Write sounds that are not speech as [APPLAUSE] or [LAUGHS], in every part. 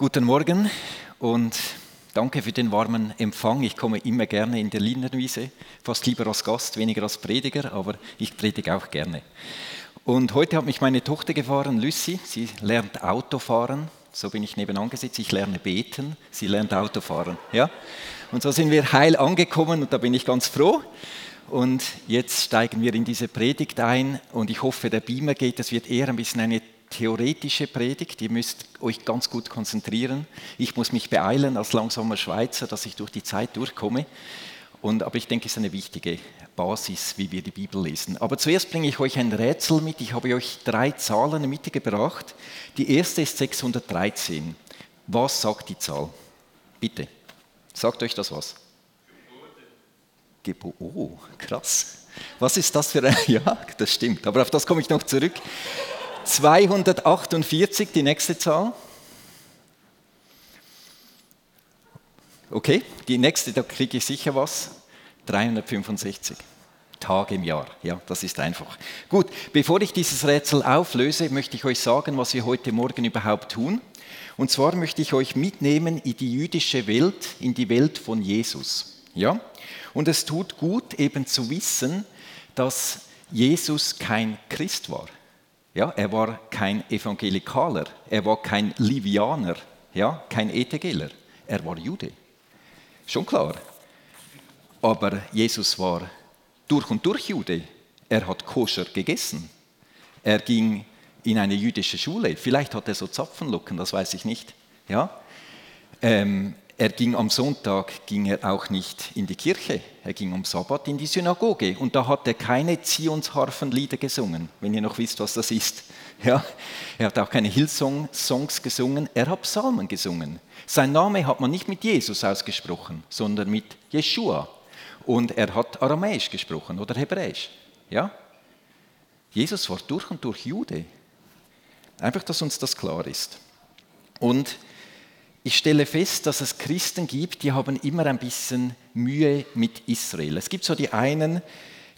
Guten Morgen und danke für den warmen Empfang. Ich komme immer gerne in der Lindenwiese, fast lieber als Gast, weniger als Prediger, aber ich predige auch gerne. Und heute hat mich meine Tochter gefahren, Lucy. Sie lernt Autofahren. So bin ich nebenan gesetzt. Ich lerne beten, sie lernt Autofahren. Ja? Und so sind wir heil angekommen und da bin ich ganz froh. Und jetzt steigen wir in diese Predigt ein und ich hoffe, der Beamer geht. Das wird eher ein bisschen eine theoretische Predigt. Ihr müsst euch ganz gut konzentrieren. Ich muss mich beeilen als langsamer Schweizer, dass ich durch die Zeit durchkomme. Und, aber ich denke, es ist eine wichtige Basis, wie wir die Bibel lesen. Aber zuerst bringe ich euch ein Rätsel mit. Ich habe euch drei Zahlen in der Mitte gebracht. Die erste ist 613. Was sagt die Zahl? Bitte, sagt euch das was? Geburt. Oh, krass. Was ist das für ein... [LAUGHS] Ja, das stimmt, aber auf das komme ich noch zurück. 248, die nächste Zahl. Okay, die nächste, da kriege ich sicher was. 365 Tage im Jahr. Ja, das ist einfach. Gut, bevor ich dieses Rätsel auflöse, möchte ich euch sagen, was wir heute Morgen überhaupt tun. Und zwar möchte ich euch mitnehmen in die jüdische Welt, in die Welt von Jesus. Ja? Und es tut gut, eben zu wissen, dass Jesus kein Christ war. Ja, er war kein Evangelikaler, er war kein Livianer, ja, kein ETGler, er war Jude. Schon klar. Aber Jesus war durch und durch Jude. Er hat koscher gegessen. Er ging in eine jüdische Schule. Vielleicht hat er so Zapfenlocken, das weiß ich nicht. Ja? Ähm, er ging am Sonntag, ging er auch nicht in die Kirche, er ging am Sabbat in die Synagoge und da hat er keine Zionsharfenlieder gesungen, wenn ihr noch wisst, was das ist. [LAUGHS] Ja, er hat auch keine Hillsong-Songs gesungen, er hat Psalmen gesungen. Sein Name hat man nicht mit Jesus ausgesprochen, sondern mit Jeshua. Und er hat Aramäisch gesprochen oder Hebräisch. Ja? Jesus war durch und durch Jude. Einfach, dass uns das klar ist. Und ich stelle fest, dass es Christen gibt, die haben immer ein bisschen Mühe mit Israel. Es gibt so die einen,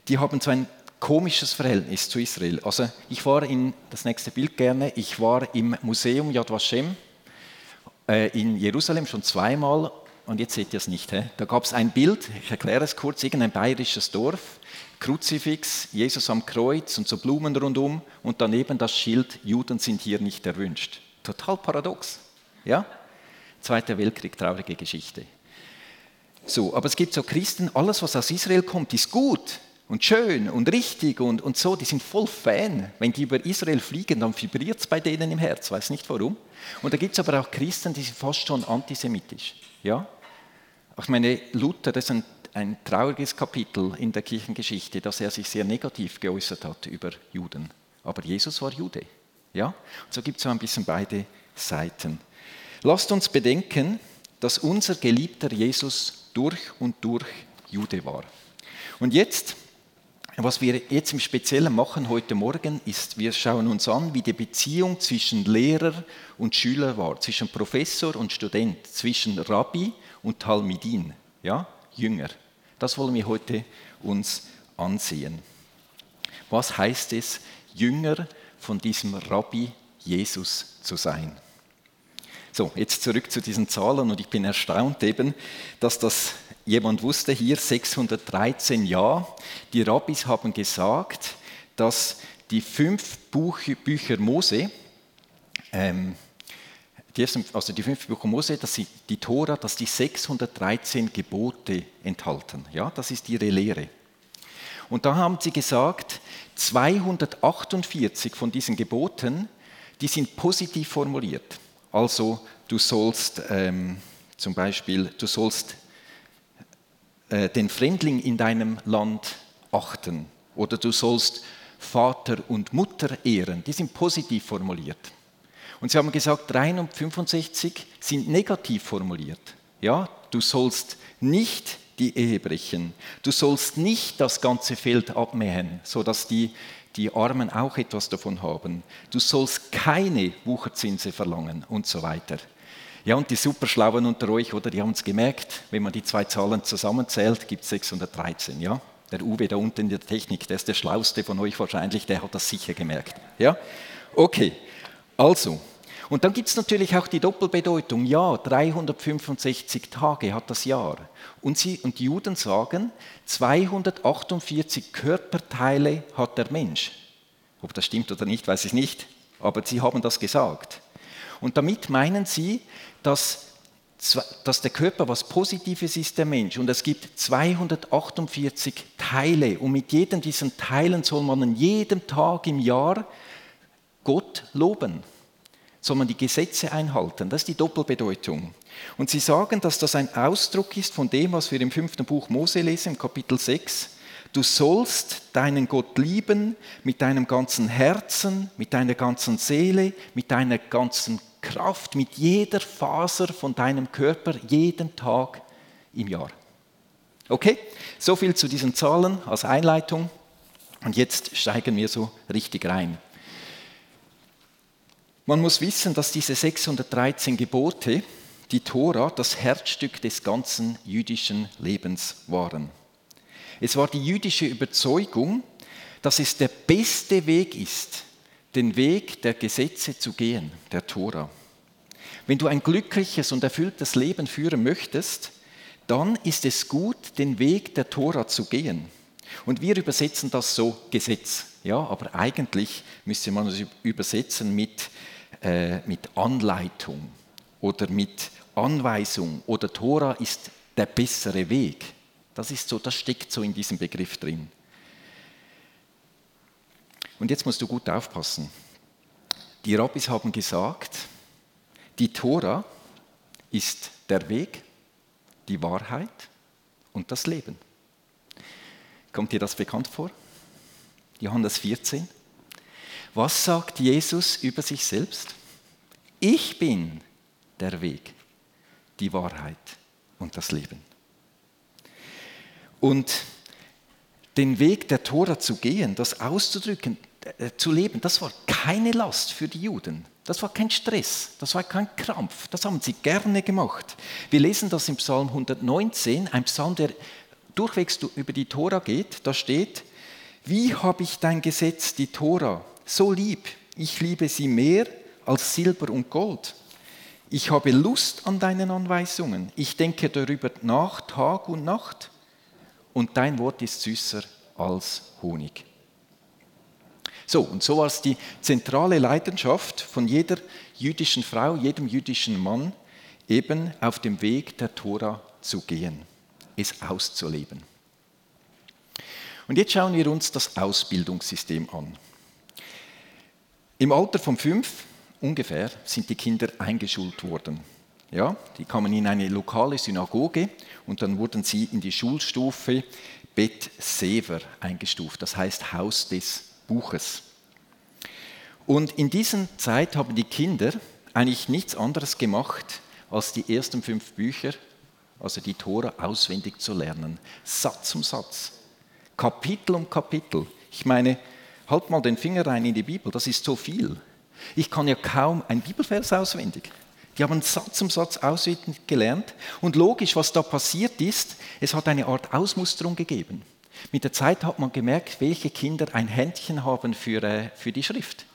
die haben so ein komisches Verhältnis zu Israel. Also ich war in, das nächste Bild gerne, ich war im Museum Yad Vashem äh, in Jerusalem schon zweimal und jetzt seht ihr es nicht. He? Da gab es ein Bild, ich erkläre es kurz, irgendein bayerisches Dorf, Kruzifix, Jesus am Kreuz und so Blumen rundum und daneben das Schild, Juden sind hier nicht erwünscht. Total paradox. Ja? Zweiter Weltkrieg, traurige Geschichte. So, aber es gibt so Christen, alles was aus Israel kommt, ist gut und schön und richtig und, und so, die sind voll Fan. Wenn die über Israel fliegen, dann vibriert es bei denen im Herz, weiß nicht warum. Und da gibt es aber auch Christen, die sind fast schon antisemitisch. Ja? Ich meine, Luther, das ist ein, ein trauriges Kapitel in der Kirchengeschichte, dass er sich sehr negativ geäußert hat über Juden. Aber Jesus war Jude. Ja? Und so gibt es so ein bisschen beide Seiten. Lasst uns bedenken, dass unser geliebter Jesus durch und durch Jude war. Und jetzt, was wir jetzt im Speziellen machen heute Morgen, ist, wir schauen uns an, wie die Beziehung zwischen Lehrer und Schüler war, zwischen Professor und Student, zwischen Rabbi und Talmidin, ja, Jünger. Das wollen wir heute uns ansehen. Was heißt es, Jünger von diesem Rabbi Jesus zu sein? So, jetzt zurück zu diesen Zahlen und ich bin erstaunt eben, dass das jemand wusste hier 613 Jahre. Die Rabbis haben gesagt, dass die fünf Bücher Mose, ähm, die ersten, also die fünf Bücher Mose, dass sie, die Tora, dass die 613 Gebote enthalten. Ja, das ist ihre Lehre. Und da haben sie gesagt, 248 von diesen Geboten, die sind positiv formuliert. Also du sollst ähm, zum Beispiel, du sollst äh, den Fremdling in deinem Land achten oder du sollst Vater und Mutter ehren. Die sind positiv formuliert. Und sie haben gesagt, 65 sind negativ formuliert. Ja, du sollst nicht die Ehe brechen. Du sollst nicht das ganze Feld abmähen, sodass die die Armen auch etwas davon haben. Du sollst keine Wucherzinse verlangen und so weiter. Ja, und die Superschlauen unter euch, oder, die haben es gemerkt, wenn man die zwei Zahlen zusammenzählt, gibt es 613, ja. Der Uwe da unten in der Technik, der ist der Schlauste von euch wahrscheinlich, der hat das sicher gemerkt. Ja? Okay, also, Und dann gibt es natürlich auch die Doppelbedeutung. Ja, 365 Tage hat das Jahr. Und, sie, und die Juden sagen, 248 Körperteile hat der Mensch. Ob das stimmt oder nicht, weiß ich nicht, aber sie haben das gesagt. Und damit meinen sie, dass, dass der Körper was Positives ist, der Mensch. Und es gibt 248 Teile. Und mit jedem diesen Teilen soll man an jedem Tag im Jahr Gott loben soll man die Gesetze einhalten. Das ist die Doppelbedeutung. Und sie sagen, dass das ein Ausdruck ist von dem, was wir im fünften Buch Mose lesen, im Kapitel 6. Du sollst deinen Gott lieben mit deinem ganzen Herzen, mit deiner ganzen Seele, mit deiner ganzen Kraft, mit jeder Faser von deinem Körper, jeden Tag im Jahr. Okay, so viel zu diesen Zahlen als Einleitung. Und jetzt steigen wir so richtig rein. Man muss wissen, dass diese 613 Gebote, die Tora, das Herzstück des ganzen jüdischen Lebens waren. Es war die jüdische Überzeugung, dass es der beste Weg ist, den Weg der Gesetze zu gehen, der Tora. Wenn du ein glückliches und erfülltes Leben führen möchtest, dann ist es gut, den Weg der Tora zu gehen. Und wir übersetzen das so Gesetz. Ja, aber eigentlich müsste man es übersetzen mit, äh, mit Anleitung oder mit Anweisung oder Tora ist der bessere Weg. Das ist so, das steckt so in diesem Begriff drin. Und jetzt musst du gut aufpassen. Die Rabbis haben gesagt, die Tora ist der Weg, die Wahrheit und das Leben. Kommt dir das bekannt vor? Johannes 14. Was sagt Jesus über sich selbst? Ich bin der Weg, die Wahrheit und das Leben. Und den Weg der Tora zu gehen, das auszudrücken, äh, zu leben, das war keine Last für die Juden. Das war kein Stress, das war kein Krampf, das haben sie gerne gemacht. Wir lesen das im Psalm 119, ein Psalm, der durchwegs über die Tora geht. Da steht, wie habe ich dein Gesetz, die Tora, so lieb? Ich liebe sie mehr als Silber und Gold. Ich habe Lust an deinen Anweisungen. Ich denke darüber nach Tag und Nacht. Und dein Wort ist süßer als Honig. So, und so war es die zentrale Leidenschaft von jeder jüdischen Frau, jedem jüdischen Mann, eben auf dem Weg der Tora zu gehen, es auszuleben. Und jetzt schauen wir uns das Ausbildungssystem an. Im Alter von fünf ungefähr sind die Kinder eingeschult worden. Ja, die kamen in eine lokale Synagoge und dann wurden sie in die Schulstufe Bet Sever eingestuft, das heißt Haus des Buches. Und in dieser Zeit haben die Kinder eigentlich nichts anderes gemacht, als die ersten fünf Bücher, also die Tora, auswendig zu lernen. Satz um Satz. Kapitel um Kapitel. Ich meine, halt mal den Finger rein in die Bibel, das ist so viel. Ich kann ja kaum ein Bibelvers auswendig. Die haben Satz um Satz auswendig gelernt. Und logisch, was da passiert ist, es hat eine Art Ausmusterung gegeben. Mit der Zeit hat man gemerkt, welche Kinder ein Händchen haben für, äh, für die Schrift.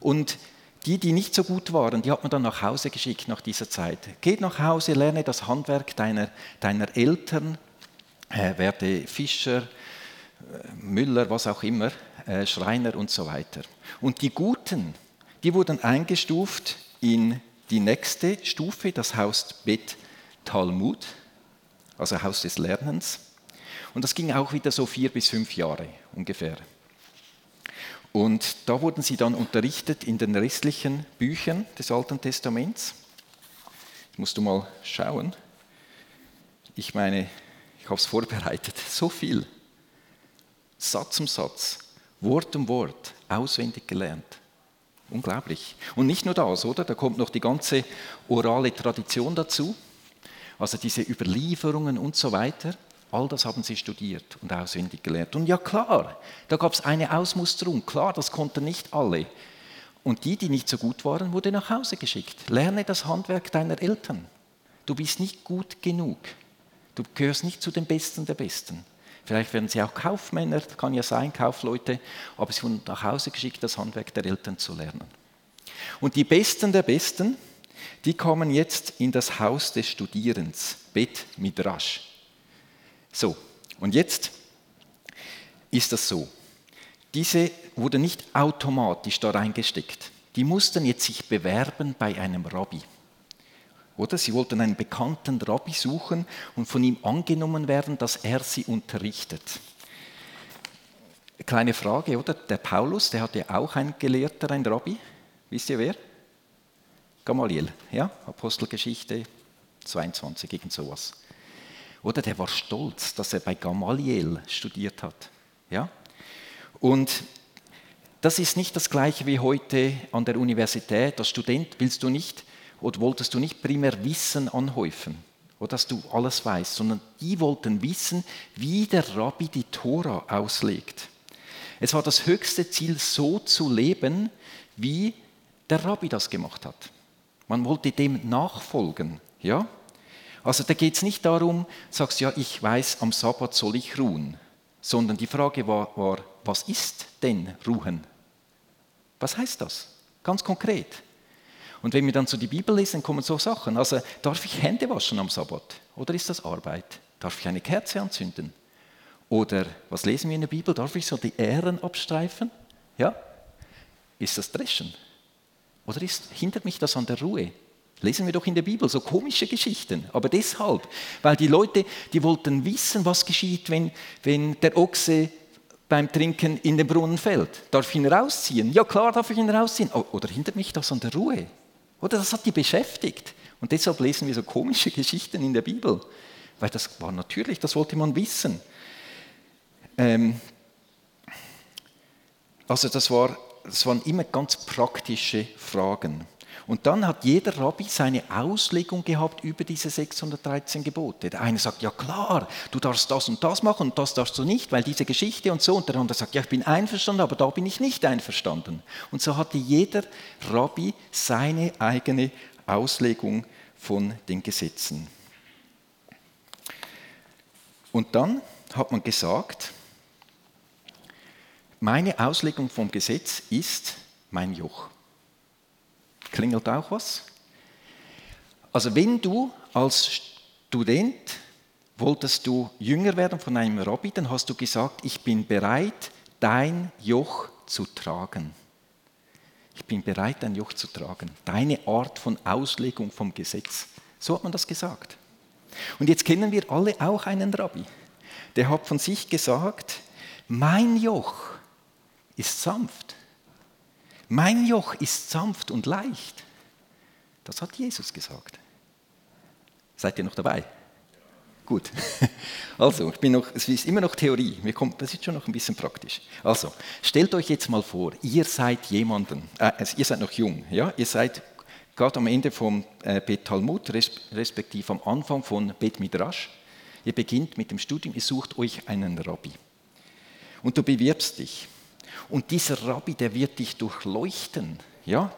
Und die, die nicht so gut waren, die hat man dann nach Hause geschickt nach dieser Zeit. Geht nach Hause, lerne das Handwerk deiner, deiner Eltern, äh, werde Fischer, Müller, was auch immer, äh, Schreiner und so weiter. Und die Guten, die wurden eingestuft in die nächste Stufe, das heißt Bet Talmud, also Haus des Lernens. Und das ging auch wieder so vier bis fünf Jahre ungefähr. Und da wurden sie dann unterrichtet in den restlichen Büchern des Alten Testaments. Jetzt musst du mal schauen. Ich meine, ich habe es vorbereitet. [LAUGHS] So viel. Satz um Satz, Wort um Wort, auswendig gelernt. Unglaublich. Und nicht nur das, oder? Da kommt noch die ganze orale Tradition dazu, also diese Überlieferungen und so weiter. All das haben sie studiert und auswendig gelernt. Und ja klar, da gab es eine Ausmusterung. Klar, das konnten nicht alle. Und die, die nicht so gut waren, wurde nach Hause geschickt. Lerne das Handwerk deiner Eltern. Du bist nicht gut genug. Du gehörst nicht zu den Besten der Besten. Vielleicht werden sie auch Kaufmänner, kann ja sein, Kaufleute, aber sie wurden nach Hause geschickt, das Handwerk der Eltern zu lernen. Und die Besten der Besten, die kommen jetzt in das Haus des Studierens, Bet Midrash. So, und jetzt ist das so. Diese wurden nicht automatisch da reingesteckt. Die mussten jetzt sich bewerben bei einem Rabbi. Oder sie wollten einen bekannten Rabbi suchen und von ihm angenommen werden, dass er sie unterrichtet. Kleine Frage, oder? Der Paulus, der hatte auch einen Gelehrter, einen Rabbi. Wisst ihr wer? Gamaliel, ja? Apostelgeschichte 22, irgend sowas. Oder der war stolz, dass er bei Gamaliel studiert hat. Ja? Und das ist nicht das gleiche wie heute an der Universität. Als Student willst du nicht oder wolltest du nicht primär Wissen anhäufen oder dass du alles weißt, sondern die wollten wissen, wie der Rabbi die Tora auslegt. Es war das höchste Ziel, so zu leben, wie der Rabbi das gemacht hat. Man wollte dem nachfolgen. Ja? Also da geht es nicht darum, sagst ja, ich weiß, am Sabbat soll ich ruhen, sondern die Frage war, war, was ist denn Ruhen? Was heißt das? Ganz konkret. Und wenn wir dann so die Bibel lesen, kommen so Sachen. Also darf ich Hände waschen am Sabbat? Oder ist das Arbeit? Darf ich eine Kerze anzünden? Oder was lesen wir in der Bibel? Darf ich so die Ähren abstreifen? Ja? Ist das Dreschen? Oder ist, hindert mich das an der Ruhe? Lesen wir doch in der Bibel so komische Geschichten. Aber deshalb, weil die Leute, die wollten wissen, was geschieht, wenn, wenn der Ochse beim Trinken in den Brunnen fällt. Darf ich ihn rausziehen? Ja klar darf ich ihn rausziehen. Oder hindert mich das an der Ruhe? Oder das hat die beschäftigt. Und deshalb lesen wir so komische [LAUGHS] Geschichten in der Bibel. Weil das war natürlich, das wollte man wissen. Ähm, also das, war, das waren immer ganz praktische Fragen. Und dann hat jeder Rabbi seine Auslegung gehabt über diese 613 Gebote. Der eine sagt, ja klar, du darfst das und das machen und das darfst du nicht, weil diese Geschichte und so. Und der andere sagt, ja, ich bin einverstanden, aber da bin ich nicht einverstanden. Und so hatte jeder Rabbi seine eigene Auslegung von den Gesetzen. Und dann hat man gesagt, meine Auslegung vom Gesetz ist mein Joch. Klingelt auch was? Also wenn du als Student wolltest du jünger werden von einem Rabbi, dann hast du gesagt, ich bin bereit, dein Joch zu tragen. Ich bin bereit, dein Joch zu tragen. Deine Art von Auslegung vom Gesetz. So hat man das gesagt. Und jetzt kennen wir alle auch einen Rabbi. Der hat von sich gesagt, mein Joch ist sanft mein Joch ist sanft und leicht. Das hat Jesus gesagt. Seid ihr noch dabei? Gut. [LAUGHS] Also, ich bin noch, es ist immer noch Theorie. das ist schon noch ein bisschen praktisch. Also, stellt euch jetzt mal vor, ihr seid jemanden, äh, ihr seid noch jung, ja? Ihr seid gerade am Ende vom äh, Bet Talmud, respektive am Anfang von Bet Midrash. Ihr beginnt mit dem Studium, ihr sucht euch einen Rabbi. Und du bewirbst dich. Und dieser Rabbi, der wird dich durchleuchten. Ja?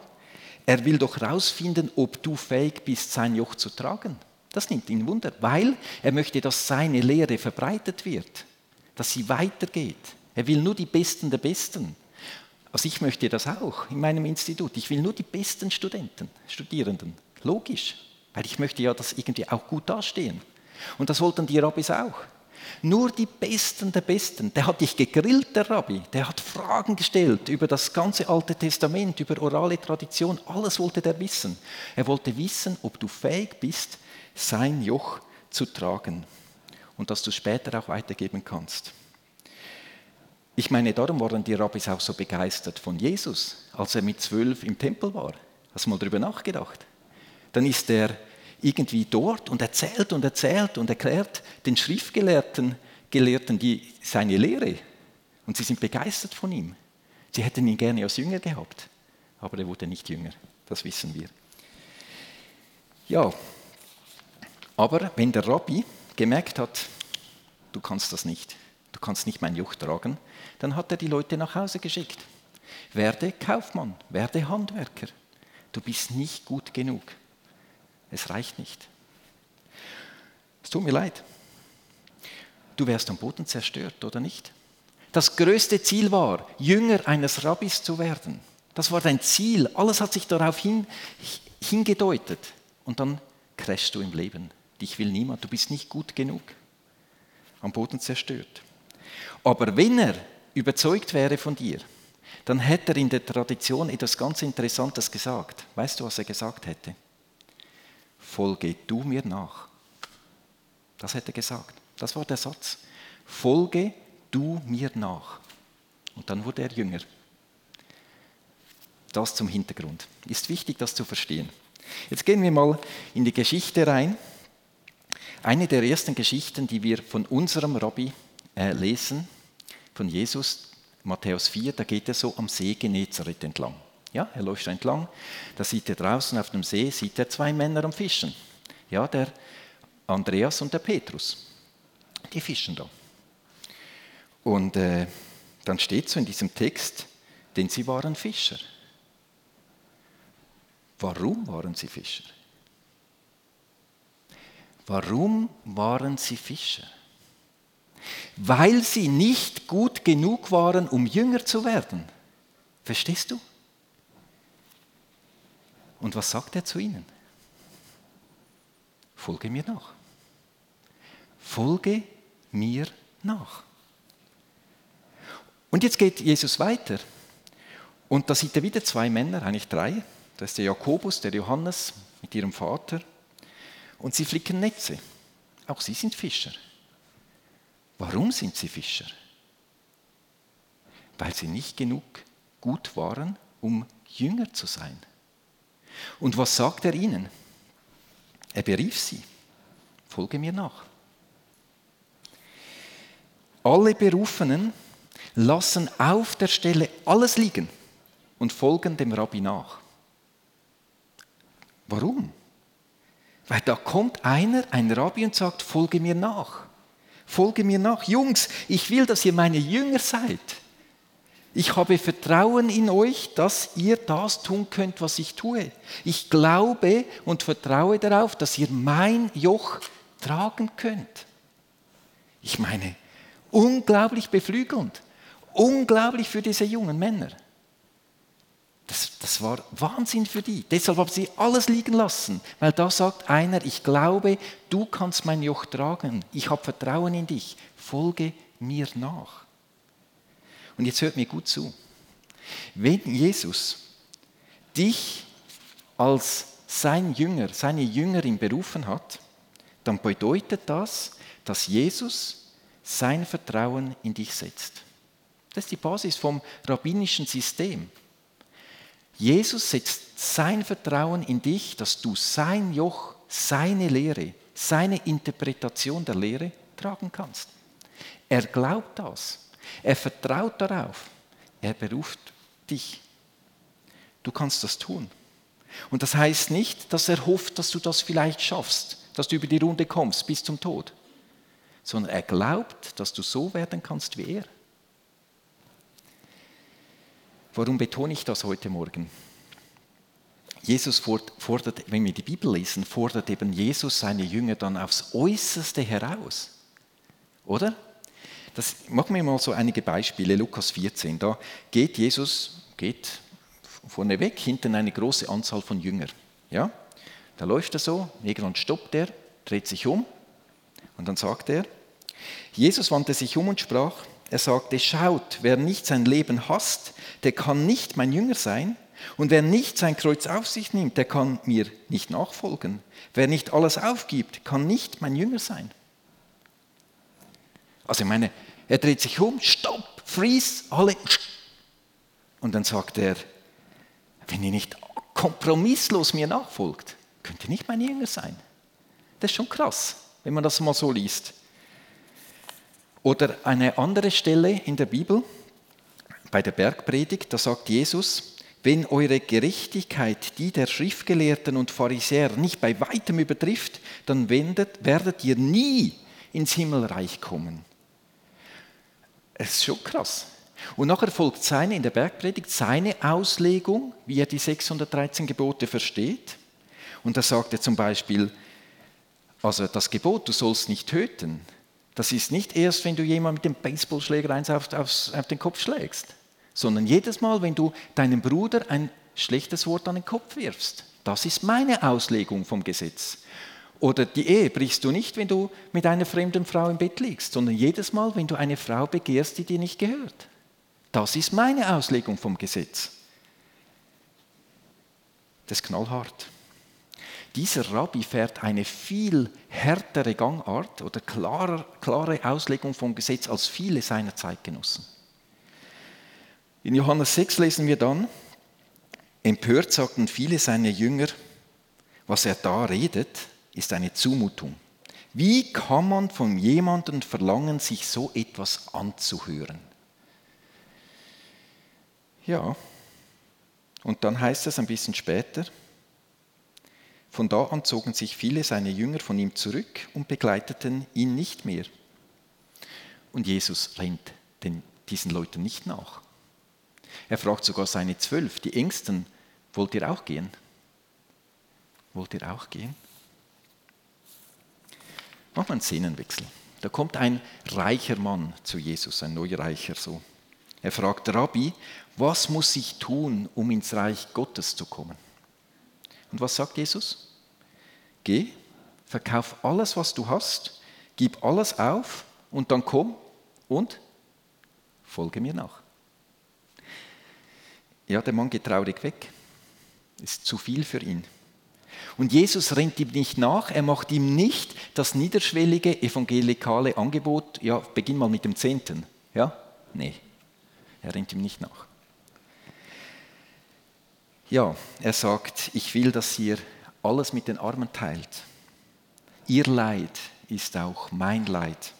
Er will doch herausfinden, ob du fähig bist, sein Joch zu tragen. Das nimmt ihn Wunder, weil er möchte, dass seine Lehre verbreitet wird, dass sie weitergeht. Er will nur die Besten der Besten. Also ich möchte das auch in meinem Institut. Ich will nur die besten Studenten, Studierenden. Logisch, weil ich möchte ja, dass irgendwie auch gut dastehen. Und das wollten die Rabbis auch. Nur die Besten der Besten. Der hat dich gegrillt, der Rabbi. Der hat Fragen gestellt über das ganze Alte Testament, über orale Tradition. Alles wollte der wissen. Er wollte wissen, ob du fähig bist, sein Joch zu tragen und dass du später auch weitergeben kannst. Ich meine, darum waren die Rabbis auch so begeistert von Jesus, als er mit zwölf im Tempel war. Hast du mal darüber nachgedacht? Dann ist er irgendwie dort und erzählt und erzählt und erklärt den Schriftgelehrten Gelehrten die, seine Lehre. Und sie sind begeistert von ihm. Sie hätten ihn gerne als Jünger gehabt, aber er wurde nicht jünger, das wissen wir. Ja, aber wenn der Rabbi gemerkt hat, du kannst das nicht, du kannst nicht mein Joch tragen, dann hat er die Leute nach Hause geschickt. Werde Kaufmann, werde Handwerker. Du bist nicht gut genug. Es reicht nicht. Es tut mir leid. Du wärst am Boden zerstört, oder nicht? Das größte Ziel war, Jünger eines Rabbis zu werden. Das war dein Ziel. Alles hat sich darauf hin, hingedeutet. Und dann crashst du im Leben. Dich will niemand. Du bist nicht gut genug. Am Boden zerstört. Aber wenn er überzeugt wäre von dir, dann hätte er in der Tradition etwas ganz Interessantes gesagt. Weißt du, was er gesagt hätte? Folge du mir nach. Das hätte er gesagt. Das war der Satz. Folge du mir nach. Und dann wurde er jünger. Das zum Hintergrund. Ist wichtig, das zu verstehen. Jetzt gehen wir mal in die Geschichte rein. Eine der ersten Geschichten, die wir von unserem Rabbi äh, lesen, von Jesus, Matthäus 4, da geht er so am See Genezareth entlang. Ja, er läuft entlang, da sieht er draußen auf dem See, sieht er zwei Männer am Fischen. Ja, der Andreas und der Petrus. Die fischen da. Und äh, dann steht so in diesem Text, denn sie waren Fischer. Warum waren sie Fischer? Warum waren sie Fischer? Weil sie nicht gut genug waren, um Jünger zu werden. Verstehst du? Und was sagt er zu ihnen? Folge mir nach. Folge mir nach. Und jetzt geht Jesus weiter. Und da sieht er wieder zwei Männer, eigentlich drei. Da ist der Jakobus, der Johannes mit ihrem Vater. Und sie flicken Netze. Auch sie sind Fischer. Warum sind sie Fischer? Weil sie nicht genug gut waren, um Jünger zu sein. Und was sagt er ihnen? Er berief sie. Folge mir nach. Alle Berufenen lassen auf der Stelle alles liegen und folgen dem Rabbi nach. Warum? Weil da kommt einer, ein Rabbi und sagt, folge mir nach. Folge mir nach. Jungs, ich will, dass ihr meine Jünger seid. Ich habe Vertrauen in euch, dass ihr das tun könnt, was ich tue. Ich glaube und vertraue darauf, dass ihr mein Joch tragen könnt. Ich meine, unglaublich beflügelnd, unglaublich für diese jungen Männer. Das, das, war Wahnsinn für die. Deshalb haben sie alles liegen lassen, weil da sagt einer, ich glaube, du kannst mein Joch tragen. Ich habe Vertrauen in dich. Folge mir nach. Und jetzt hört mir gut zu. Wenn Jesus dich als sein Jünger, seine Jüngerin berufen hat, dann bedeutet das, dass Jesus sein Vertrauen in dich setzt. Das ist die Basis vom rabbinischen System. Jesus setzt sein Vertrauen in dich, dass du sein Joch, seine Lehre, seine Interpretation der Lehre tragen kannst. Er glaubt das. Er vertraut darauf. Er beruft dich. Du kannst das tun. Und das heißt nicht, dass er hofft, dass du das vielleicht schaffst, dass du über die Runde kommst bis zum Tod, sondern er glaubt, dass du so werden kannst wie er. Warum betone ich das heute Morgen? Jesus fordert, wenn wir die Bibel lesen, fordert eben Jesus seine Jünger dann aufs Äußerste heraus. Oder? Das, machen wir mal so einige Beispiele. Lukas 14, da geht Jesus, geht vorne weg, hinten eine große Anzahl von Jüngern. Ja? Da läuft er so, irgendwann stoppt er, dreht sich um und dann sagt er, Jesus wandte sich um und sprach, er sagte, schaut, wer nicht sein Leben hasst, der kann nicht mein Jünger sein. Und wer nicht sein Kreuz auf sich nimmt, der kann mir nicht nachfolgen. Wer nicht alles aufgibt, kann nicht mein Jünger sein. Also ich meine, er dreht sich um, stopp, freeze, alle. Und dann sagt er, wenn ihr nicht kompromisslos mir nachfolgt, könnt ihr nicht mein Jünger sein. Das ist schon krass, wenn man das mal so liest. Oder eine andere Stelle in der Bibel, bei der Bergpredigt, da sagt Jesus, wenn eure Gerechtigkeit die der Schriftgelehrten und Pharisäer nicht bei weitem übertrifft, dann werdet ihr nie ins Himmelreich kommen. Es ist schon krass. Und nachher folgt seine, in der Bergpredigt, seine Auslegung, wie er die 613 Gebote versteht. Und da sagt er zum Beispiel, also das Gebot, du sollst nicht töten, das ist nicht erst, wenn du jemand mit dem Baseballschläger eins auf, auf, auf den Kopf schlägst, sondern jedes Mal, wenn du deinem Bruder ein schlechtes Wort an den Kopf wirfst. Das ist meine Auslegung vom Gesetz. Oder die Ehe brichst du nicht, wenn du mit einer fremden Frau im Bett liegst, sondern jedes Mal, wenn du eine Frau begehrst, die dir nicht gehört. Das ist meine Auslegung vom Gesetz. Das ist knallhart. Dieser Rabbi fährt eine viel härtere Gangart oder klare, klare Auslegung vom Gesetz als viele seiner Zeitgenossen. In Johannes 6 lesen wir dann, empört sagten viele seiner Jünger, was er da redet, ist eine Zumutung. Wie kann man von jemandem verlangen, sich so etwas anzuhören? Ja, und dann heißt es ein bisschen später, von da an zogen sich viele seiner Jünger von ihm zurück und begleiteten ihn nicht mehr. Und Jesus rennt den, diesen Leuten nicht nach. Er fragt sogar seine zwölf, die Ängsten, wollt ihr auch gehen? Wollt ihr auch gehen? Machen wir einen Szenenwechsel. Da kommt ein reicher Mann zu Jesus, ein Neureicher so. Er fragt Rabbi, was muss ich tun, um ins Reich Gottes zu kommen? Und was sagt Jesus? Geh, verkauf alles, was du hast, gib alles auf und dann komm und folge mir nach. Ja, der Mann geht traurig weg. Ist zu viel für ihn. Und Jesus rennt ihm nicht nach, er macht ihm nicht das niederschwellige evangelikale Angebot, ja, beginn mal mit dem Zehnten. Ja? Nee, er rennt ihm nicht nach. Ja, er sagt, ich will, dass ihr alles mit den Armen teilt. Ihr Leid ist auch mein Leid.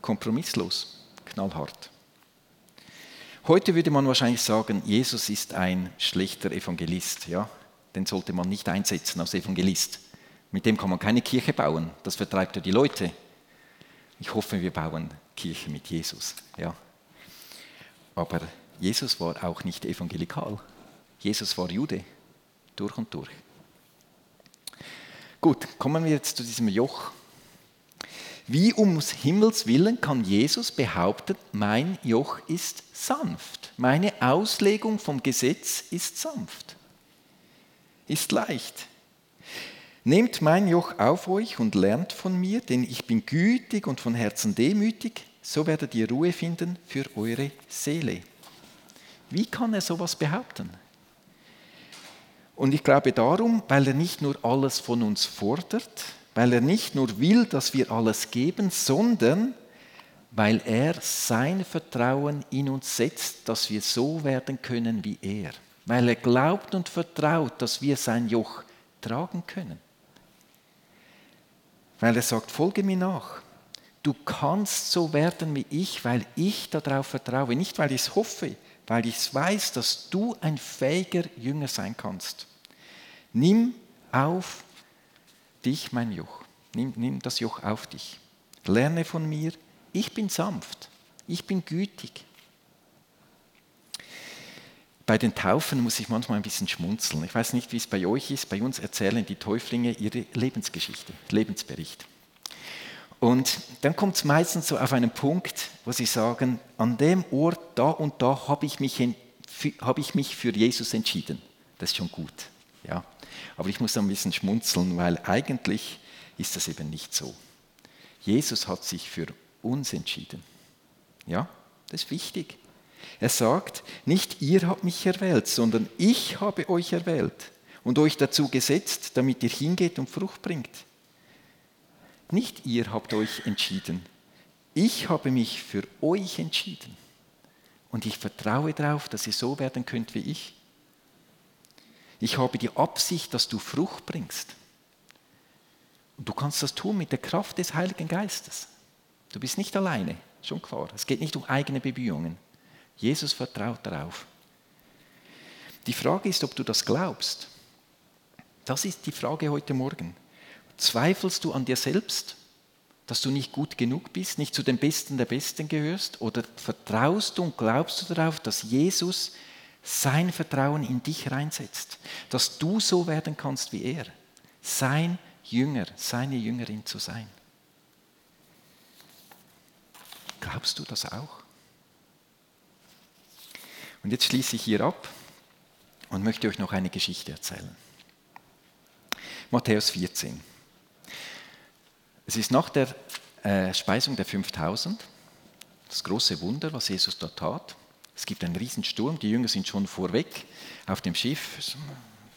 Kompromisslos, knallhart. Heute würde man wahrscheinlich sagen, Jesus ist ein schlechter Evangelist. Ja? Den sollte man nicht einsetzen als Evangelist. Mit dem kann man keine Kirche bauen. Das vertreibt ja die Leute. Ich hoffe, wir bauen Kirche mit Jesus. Ja? Aber Jesus war auch nicht evangelikal. Jesus war Jude, durch und durch. Gut, kommen wir jetzt zu diesem Joch. Wie ums Himmels willen kann Jesus behaupten, mein Joch ist sanft. Meine Auslegung vom Gesetz ist sanft, ist leicht. Nehmt mein Joch auf euch und lernt von mir, denn ich bin gütig und von Herzen demütig, so werdet ihr Ruhe finden für eure Seele. Wie kann er sowas behaupten? Und ich glaube darum, weil er nicht nur alles von uns fordert, weil er nicht nur will, dass wir alles geben, sondern weil er sein Vertrauen in uns setzt, dass wir so werden können wie er. Weil er glaubt und vertraut, dass wir sein Joch tragen können. Weil er sagt, folge mir nach. Du kannst so werden wie ich, weil ich darauf vertraue. Nicht, weil ich es hoffe, weil ich weiß, dass du ein fähiger Jünger sein kannst. Nimm auf dich mein Joch. Nimm, nimm das Joch auf dich. Lerne von mir. Ich bin sanft. Ich bin gütig. Bei den Taufen muss ich manchmal ein bisschen schmunzeln. Ich weiß nicht, wie es bei euch ist. Bei uns erzählen die Täuflinge ihre Lebensgeschichte, Lebensbericht. Und dann kommt es meistens so auf einen Punkt, wo sie sagen, an dem Ort, da und da habe ich, mich, hab ich mich für Jesus entschieden. Das ist schon gut. Ja. Aber ich muss ein bisschen schmunzeln, weil eigentlich ist das eben nicht so. Jesus hat sich für uns entschieden. Ja, das ist wichtig. Er sagt, nicht ihr habt mich erwählt, sondern ich habe euch erwählt und euch dazu gesetzt, damit ihr hingeht und Frucht bringt. Nicht ihr habt euch entschieden. Ich habe mich für euch entschieden. Und ich vertraue darauf, dass ihr so werden könnt wie ich. Ich habe die Absicht, dass du Frucht bringst. Und du kannst das tun mit der Kraft des Heiligen Geistes. Du bist nicht alleine, schon klar. Es geht nicht um eigene Bemühungen. Jesus vertraut darauf. Die Frage ist, ob du das glaubst. Das ist die Frage heute Morgen. Zweifelst du an dir selbst, dass du nicht gut genug bist, nicht zu den Besten der Besten gehörst? Oder vertraust du und glaubst du darauf, dass Jesus sein Vertrauen in dich reinsetzt, dass du so werden kannst wie er? Sein Jünger, seine Jüngerin zu sein. Glaubst du das auch? Und jetzt schließe ich hier ab und möchte euch noch eine Geschichte erzählen. Matthäus 14. Es ist nach der äh, Speisung der 5000, das große Wunder, was Jesus dort tat. Es gibt einen Riesensturm, die Jünger sind schon vorweg auf dem Schiff,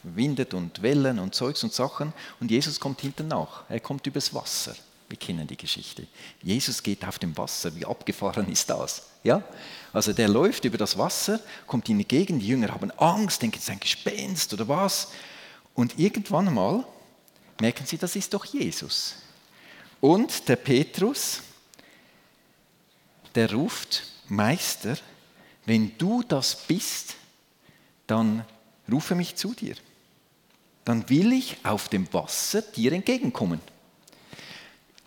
windet und Wellen und Zeugs und Sachen und Jesus kommt hinten nach. Er kommt übers Wasser. Wir kennen die Geschichte. Jesus geht auf dem Wasser. Wie abgefahren ist das? Ja? Also der läuft über das Wasser, kommt in die Gegend, die Jünger haben Angst, denken, es ist ein Gespenst oder was. Und irgendwann einmal merken sie, das ist doch Jesus. Und der Petrus, der ruft, Meister, wenn du das bist, dann rufe mich zu dir. Dann will ich auf dem Wasser dir entgegenkommen.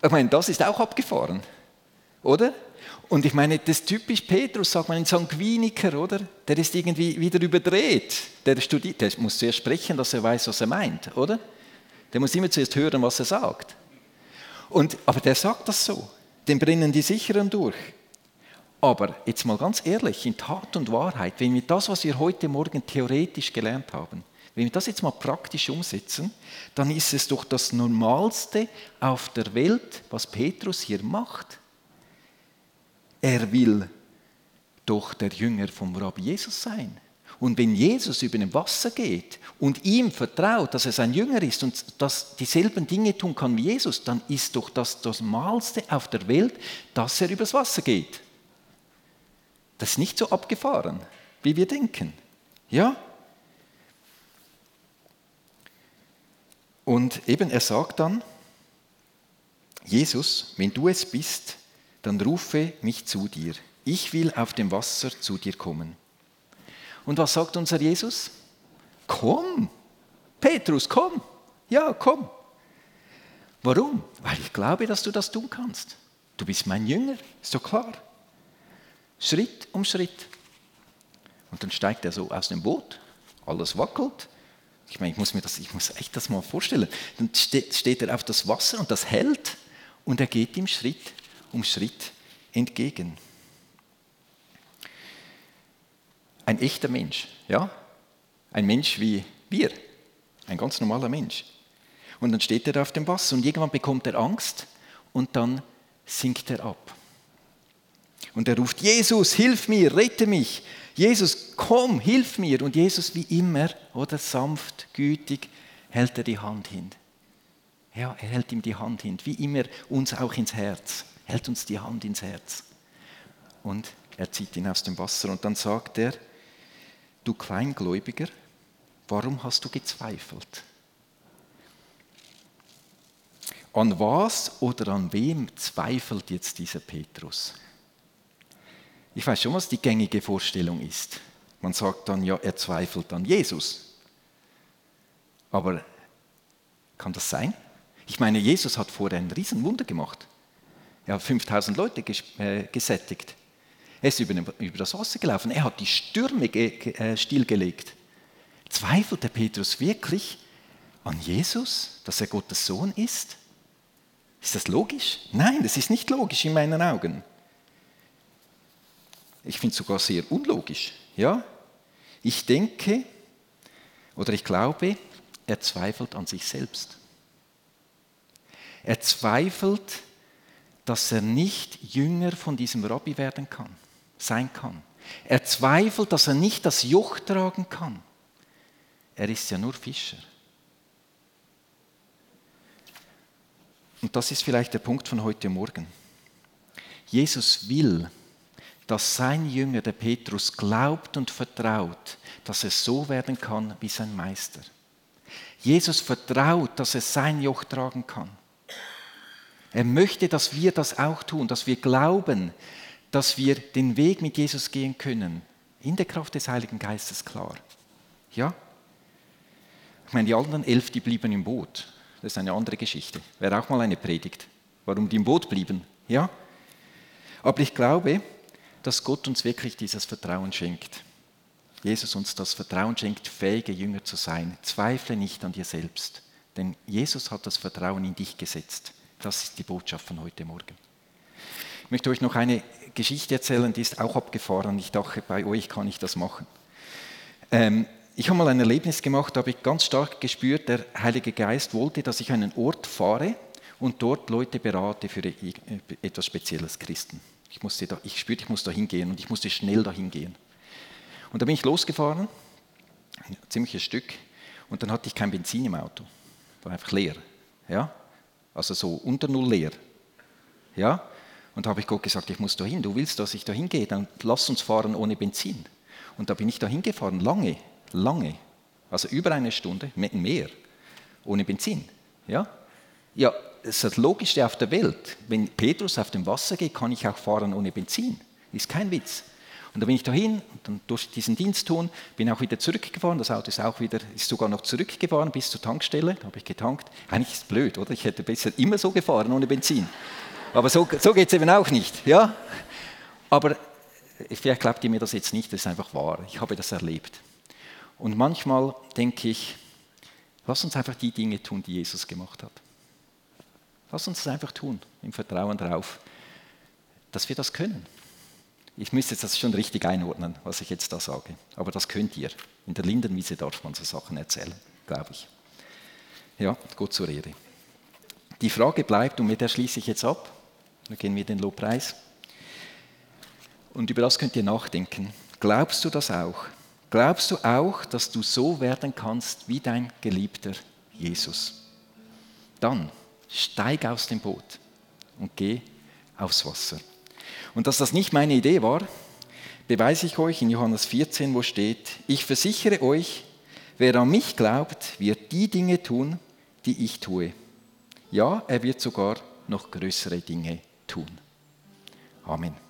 Ich meine, das ist auch abgefahren, oder? Und ich meine, das typisch Petrus, sagt man ein Sanguiniker, oder? Der ist irgendwie wieder überdreht. Der, studiert, der muss zuerst sprechen, dass er weiß, was er meint, oder? Der muss immer zuerst hören, was er sagt. Und, aber der sagt das so. Dem brennen die Sicheren durch. Aber jetzt mal ganz ehrlich, in Tat und Wahrheit, wenn wir das, was wir heute Morgen theoretisch gelernt haben, wenn wir das jetzt mal praktisch umsetzen, dann ist es doch das Normalste auf der Welt, was Petrus hier macht. Er will doch der Jünger vom Rabbi Jesus sein. Und wenn Jesus über dem Wasser geht und ihm vertraut, dass er sein Jünger ist und dass dieselben Dinge tun kann wie Jesus, dann ist doch das das Normalste auf der Welt, dass er übers Wasser geht. Das ist nicht so abgefahren, wie wir denken. Ja? Und eben er sagt dann, Jesus, wenn du es bist, dann rufe mich zu dir. Ich will auf dem Wasser zu dir kommen. Und was sagt unser Jesus? Komm, Petrus, komm. Ja, komm. Warum? Weil ich glaube, dass du das tun kannst. Du bist mein Jünger, ist doch klar. Schritt um Schritt. Und dann steigt er so aus dem Boot, alles wackelt. Ich meine, ich muss mir das, ich muss echt das mal vorstellen. Dann steht, steht er auf das Wasser und das hält und er geht ihm Schritt um Schritt entgegen. Ein echter Mensch, ja? Ein Mensch wie wir, ein ganz normaler Mensch. Und dann steht er auf dem Wasser und irgendwann bekommt er Angst und dann sinkt er ab. Und er ruft, Jesus, hilf mir, rette mich. Jesus, komm, hilf mir. Und Jesus, wie immer, oder sanft, gütig, hält er die Hand hin. Ja, er hält ihm die Hand hin, wie immer uns auch ins Herz. Hält uns die Hand ins Herz. Und er zieht ihn aus dem Wasser und dann sagt er, du Kleingläubiger, warum hast du gezweifelt? An was oder an wem zweifelt jetzt dieser Petrus? Ich weiß schon, was die gängige Vorstellung ist. Man sagt dann, ja, er zweifelt an Jesus. Aber kann das sein? Ich meine, Jesus hat vorher ein Riesenwunder gemacht. Er hat 5000 Leute äh, gesättigt. Er ist über, das Wasser gelaufen. Er hat die Stürme äh, stillgelegt. Zweifelt der Petrus wirklich an Jesus, dass er Gottes Sohn ist? Ist das logisch? Nein, das ist nicht logisch in meinen Augen. Ich finde es sogar sehr unlogisch. Ja? Ich denke oder ich glaube, er zweifelt an sich selbst. Er zweifelt, dass er nicht Jünger von diesem Rabbi werden kann sein kann. Er zweifelt, dass er nicht das Joch tragen kann. Er ist ja nur Fischer. Und das ist vielleicht der Punkt von heute Morgen. Jesus will, dass sein Jünger, der Petrus, glaubt und vertraut, dass er so werden kann wie sein Meister. Jesus vertraut, dass er sein Joch tragen kann. Er möchte, dass wir das auch tun, dass wir glauben, dass wir den Weg mit Jesus gehen können. In der Kraft des Heiligen Geistes, klar. Ja? Ich meine, die anderen elf, die blieben im Boot. Das ist eine andere Geschichte. Wäre auch mal eine Predigt. Warum die im Boot blieben. Ja? Aber ich glaube, dass Gott uns wirklich dieses Vertrauen schenkt. Jesus uns das Vertrauen schenkt, fähige Jünger zu sein. Zweifle nicht an dir selbst. Denn Jesus hat das Vertrauen in dich gesetzt. Das ist die Botschaft von heute Morgen. Ich möchte euch noch eine Geschichte erzählen, die ist auch abgefahren. Ich dachte, bei euch kann ich das machen. Ähm, ich habe mal ein Erlebnis gemacht, da habe ich ganz stark gespürt, der Heilige Geist wollte, dass ich einen Ort fahre und dort Leute berate für etwas Spezielles, Christen. Ich, musste da, ich spürte, ich muss da hingehen und ich musste schnell dahin gehen. Und da bin ich losgefahren, ein ziemliches Stück, und dann hatte ich kein Benzin im Auto. War einfach leer. Ja? Also so unter Null leer. Ja? Und da habe ich Gott gesagt, ich muss da hin. Du willst, dass ich da hingehe, dann lass uns fahren ohne Benzin. Und da bin ich da hingefahren, lange, lange. Also über eine Stunde, mehr, ohne Benzin. Ja? Ja, das ist das Logischste auf der Welt. Wenn Petrus auf dem Wasser geht, kann ich auch fahren ohne Benzin. Ist kein Witz. Und da bin ich dahin, dann durch diesen Dienst tun, bin auch wieder zurückgefahren. Das Auto ist auch wieder, ist sogar noch zurückgefahren bis zur Tankstelle. Da habe ich getankt. Eigentlich ist es blöd, oder? Ich hätte besser immer so gefahren ohne Benzin. Aber so, so geht es eben auch nicht. Ja? Aber vielleicht glaubt ihr mir das jetzt nicht, das ist einfach wahr. Ich habe das erlebt. Und manchmal denke ich, lass uns einfach die Dinge tun, die Jesus gemacht hat. Lass uns das einfach tun, im Vertrauen darauf, dass wir das können. Ich müsste das schon richtig einordnen, was ich jetzt da sage. Aber das könnt ihr. In der Lindenwiese darf man so Sachen erzählen, glaube ich. Ja, Gott zur Rede. Die Frage bleibt, und mit der schließe ich jetzt ab, dann gehen wir den Lobpreis. Und über das könnt ihr nachdenken. Glaubst du das auch? Glaubst du auch, dass du so werden kannst wie dein geliebter Jesus? Dann steig aus dem Boot und geh aufs Wasser. Und dass das nicht meine Idee war, beweise ich euch in Johannes 14, wo steht, ich versichere euch, wer an mich glaubt, wird die Dinge tun, die ich tue. Ja, er wird sogar noch größere Dinge tun. Amen.